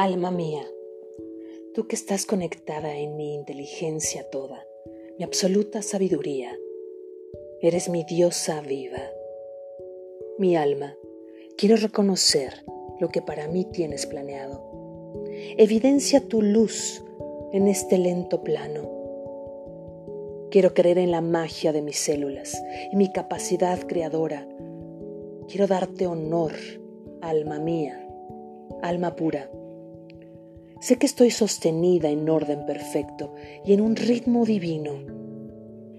Alma mía, tú que estás conectada en mi inteligencia toda, mi absoluta sabiduría, eres mi diosa viva. Mi alma, quiero reconocer lo que para mí tienes planeado. Evidencia tu luz en este lento plano. Quiero creer en la magia de mis células, y mi capacidad creadora. Quiero darte honor, alma mía, alma pura. Sé que estoy sostenida en orden perfecto y en un ritmo divino,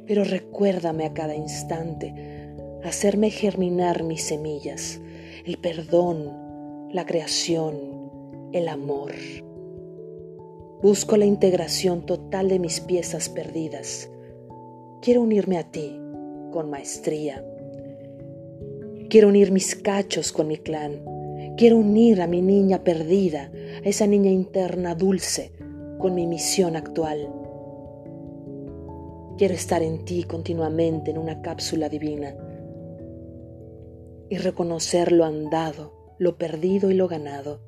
pero recuérdame a cada instante hacerme germinar mis semillas, el perdón, la creación, el amor. Busco la integración total de mis piezas perdidas. Quiero unirme a ti con maestría. Quiero unir mis cachos con mi clan Quiero unir a mi niña perdida, a esa niña interna dulce, con mi misión actual. Quiero estar en ti continuamente en una cápsula divina y reconocer lo andado, lo perdido y lo ganado.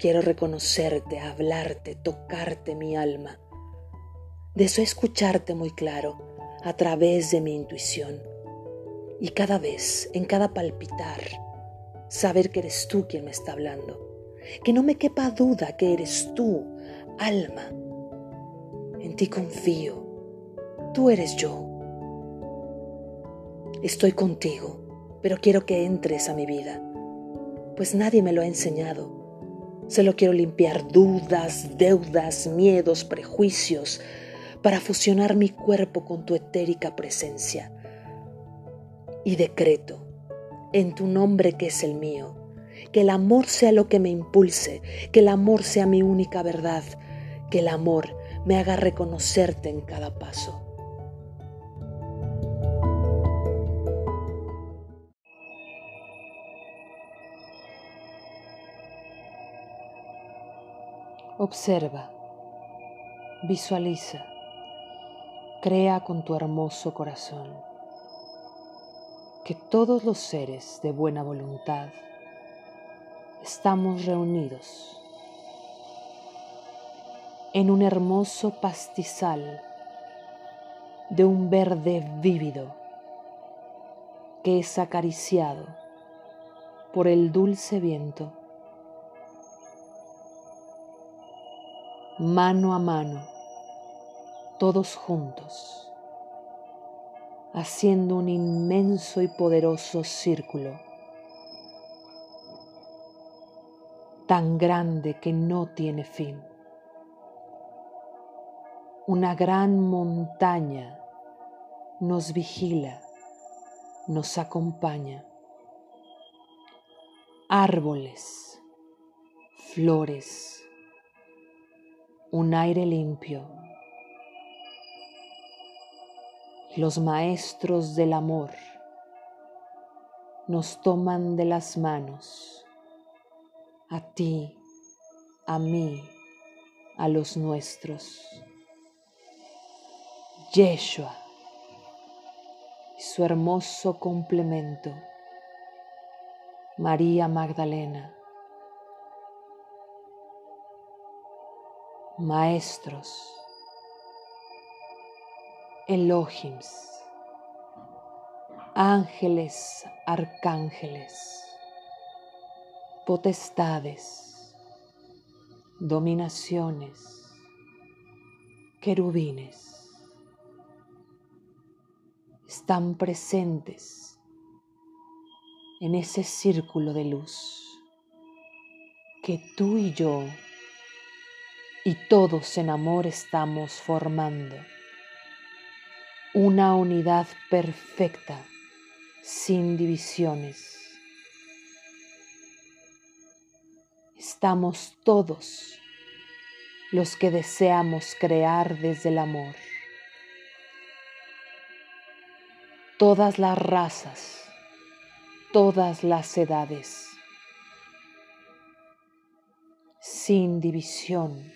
Quiero reconocerte, hablarte, tocarte mi alma. Deseo escucharte muy claro a través de mi intuición. Y cada vez, en cada palpitar, saber que eres tú quien me está hablando, que no me quepa duda que eres tú, alma. En ti confío, tú eres yo. Estoy contigo, pero quiero que entres a mi vida, pues nadie me lo ha enseñado. Solo quiero limpiar dudas, deudas, miedos, prejuicios, para fusionar mi cuerpo con tu etérica presencia. Y decreto en tu nombre que es el mío. Que el amor sea lo que me impulse, que el amor sea mi única verdad, que el amor me haga reconocerte en cada paso. Observa, visualiza, crea con tu hermoso corazón que todos los seres de buena voluntad estamos reunidos en un hermoso pastizal de un verde vívido que es acariciado por el dulce viento, mano a mano, todos juntos haciendo un inmenso y poderoso círculo, tan grande que no tiene fin. Una gran montaña nos vigila, nos acompaña. Árboles, flores, un aire limpio los maestros del amor nos toman de las manos, a ti, a mí, a los nuestros. Yeshua y su hermoso complemento, María Magdalena, maestros Elohims, ángeles, arcángeles, potestades, dominaciones, querubines, están presentes en ese círculo de luz que tú y yo y todos en amor estamos formando una unidad perfecta, sin divisiones. Estamos todos los que deseamos crear desde el amor. Todas las razas, todas las edades, sin división,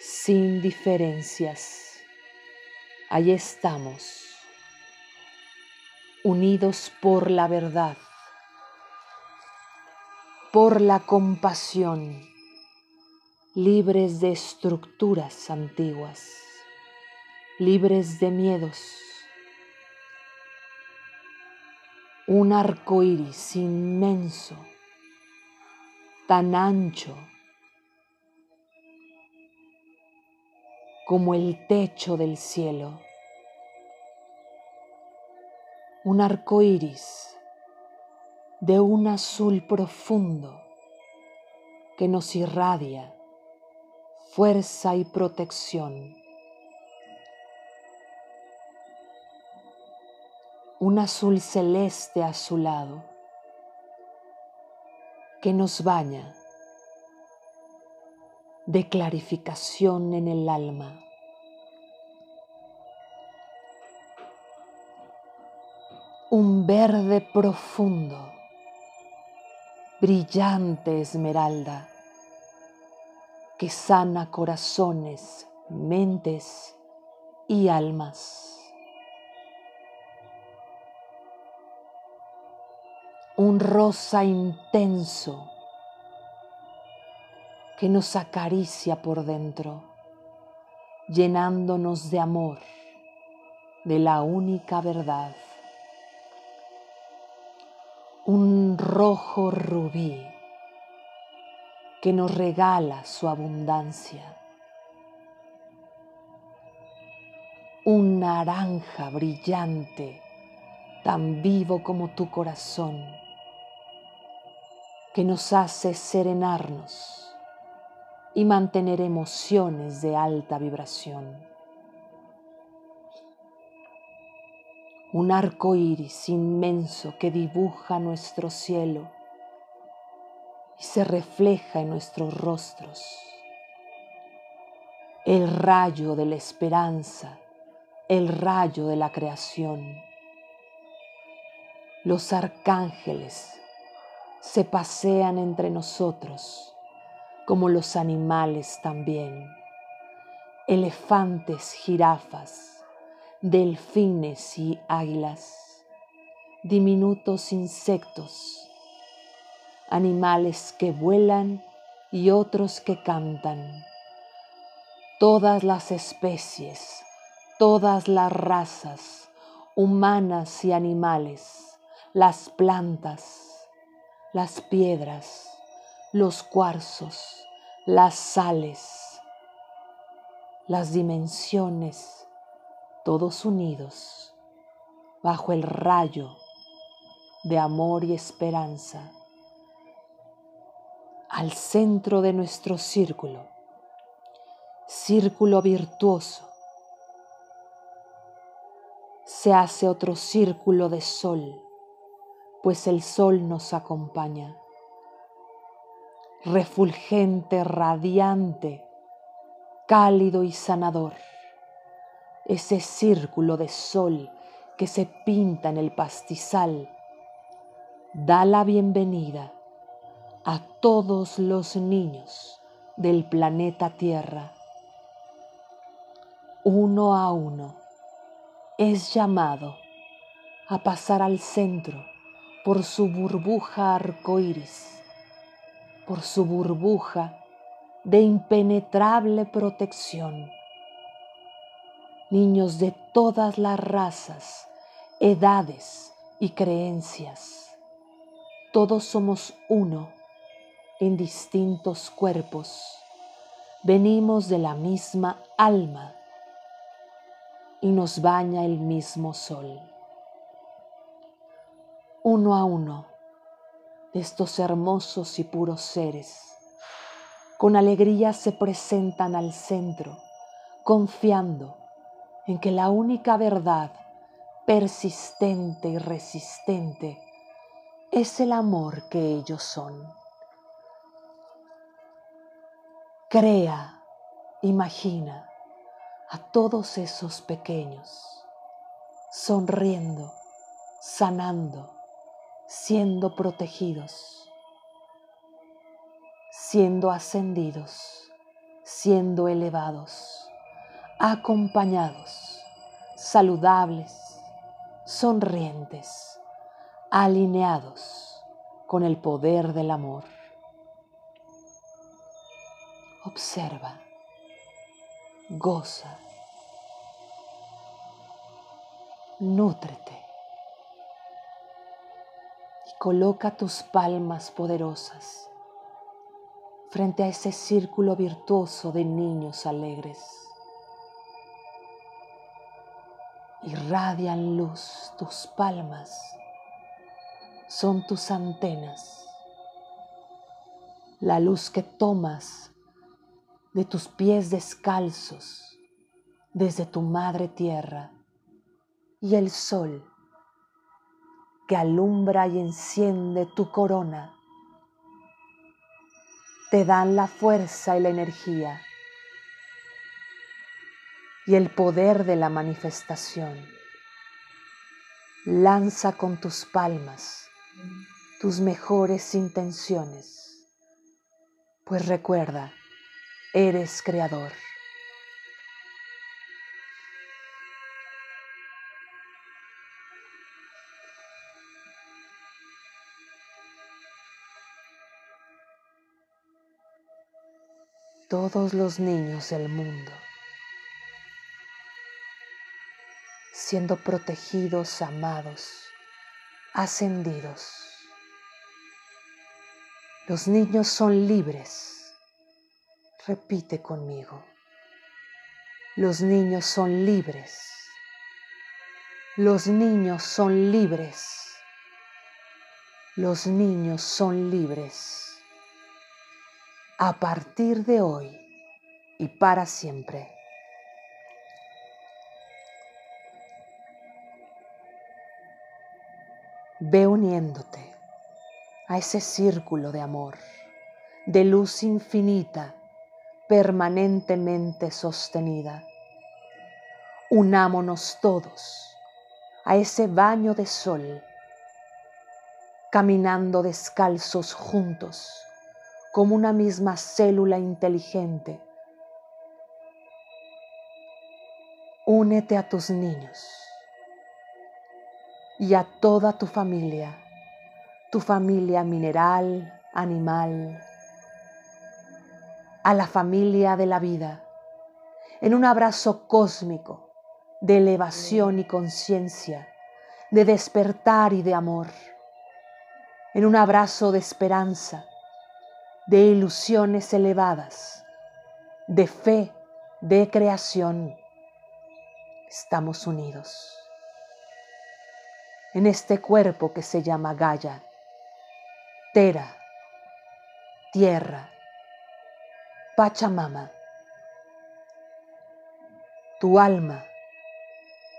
sin diferencias Allí estamos, unidos por la verdad, por la compasión, libres de estructuras antiguas, libres de miedos. Un arco iris inmenso, tan ancho como el techo del cielo. Un arco iris de un azul profundo que nos irradia fuerza y protección. Un azul celeste azulado que nos baña de clarificación en el alma. Un verde profundo, brillante esmeralda, que sana corazones, mentes y almas. Un rosa intenso que nos acaricia por dentro, llenándonos de amor, de la única verdad. Un rojo rubí que nos regala su abundancia. Un naranja brillante, tan vivo como tu corazón, que nos hace serenarnos y mantener emociones de alta vibración. Un arco iris inmenso que dibuja nuestro cielo y se refleja en nuestros rostros. El rayo de la esperanza, el rayo de la creación. Los arcángeles se pasean entre nosotros como los animales también, elefantes, jirafas, delfines y águilas, diminutos insectos, animales que vuelan y otros que cantan, todas las especies, todas las razas, humanas y animales, las plantas, las piedras, los cuarzos, las sales, las dimensiones, todos unidos bajo el rayo de amor y esperanza, al centro de nuestro círculo, círculo virtuoso, se hace otro círculo de sol, pues el sol nos acompaña refulgente, radiante, cálido y sanador. Ese círculo de sol que se pinta en el pastizal da la bienvenida a todos los niños del planeta Tierra. Uno a uno es llamado a pasar al centro por su burbuja arcoíris por su burbuja de impenetrable protección. Niños de todas las razas, edades y creencias, todos somos uno en distintos cuerpos, venimos de la misma alma y nos baña el mismo sol. Uno a uno estos hermosos y puros seres. Con alegría se presentan al centro, confiando en que la única verdad persistente y resistente es el amor que ellos son. Crea, imagina a todos esos pequeños sonriendo, sanando, siendo protegidos, siendo ascendidos, siendo elevados, acompañados, saludables, sonrientes, alineados con el poder del amor. Observa, goza, nútrete coloca tus palmas poderosas frente a ese círculo virtuoso de niños alegres. Irradian luz tus palmas, son tus antenas, la luz que tomas de tus pies descalzos desde tu madre tierra y el sol que alumbra y enciende tu corona te dan la fuerza y la energía y el poder de la manifestación. Lanza con tus palmas tus mejores intenciones, pues recuerda, eres creador. Todos los niños del mundo, siendo protegidos, amados, ascendidos. Los niños son libres. Repite conmigo. Los niños son libres. Los niños son libres. Los niños son libres a partir de hoy y para siempre. Ve uniéndote a ese círculo de amor, de luz infinita, permanentemente sostenida. Unámonos todos a ese baño de sol, caminando descalzos juntos como una misma célula inteligente. Únete a tus niños y a toda tu familia, tu familia mineral, animal, a la familia de la vida, en un abrazo cósmico de elevación y conciencia, de despertar y de amor, en un abrazo de esperanza, de ilusiones elevadas, de fe, de creación, estamos unidos en este cuerpo que se llama Gaia, Tera, Tierra, Pachamama. Tu alma,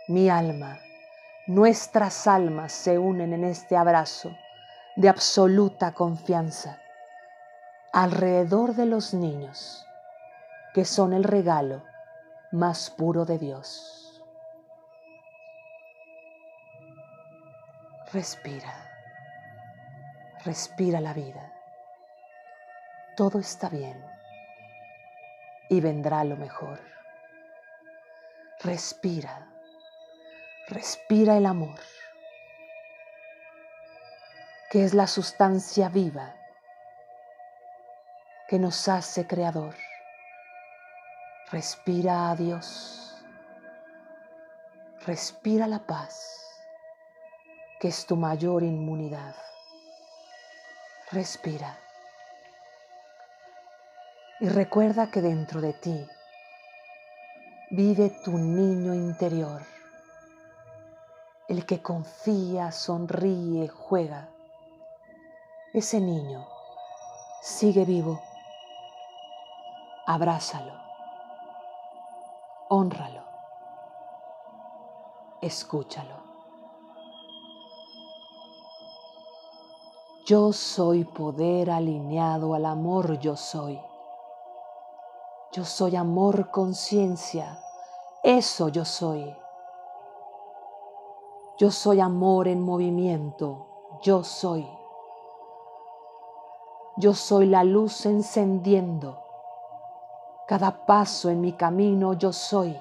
mi alma, nuestras almas se unen en este abrazo de absoluta confianza alrededor de los niños, que son el regalo más puro de Dios. Respira, respira la vida. Todo está bien y vendrá lo mejor. Respira, respira el amor, que es la sustancia viva que nos hace creador. Respira a Dios. Respira la paz, que es tu mayor inmunidad. Respira. Y recuerda que dentro de ti vive tu niño interior, el que confía, sonríe, juega. Ese niño sigue vivo abrázalo, honralo, escúchalo. Yo soy poder alineado al amor yo soy. Yo soy amor conciencia, eso yo soy. Yo soy amor en movimiento, yo soy. Yo soy la luz encendiendo, cada paso en mi camino yo soy.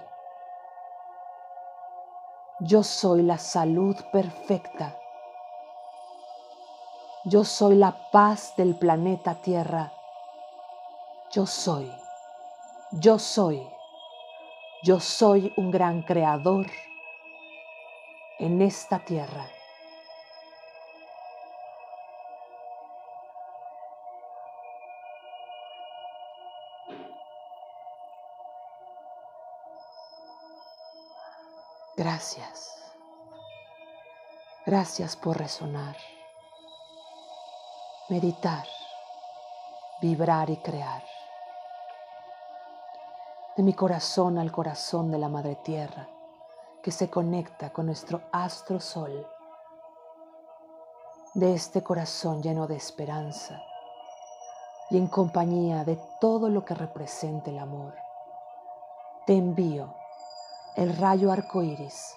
Yo soy la salud perfecta. Yo soy la paz del planeta Tierra. Yo soy Yo soy, yo soy un gran creador en esta tierra. Gracias. Gracias por resonar, meditar, vibrar y crear. De mi corazón al corazón de la Madre Tierra, que se conecta con nuestro astro sol. De este corazón lleno de esperanza y en compañía de todo lo que represente el amor, te envío el rayo arco iris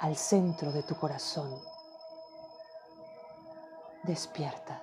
al centro de tu corazón Despierta.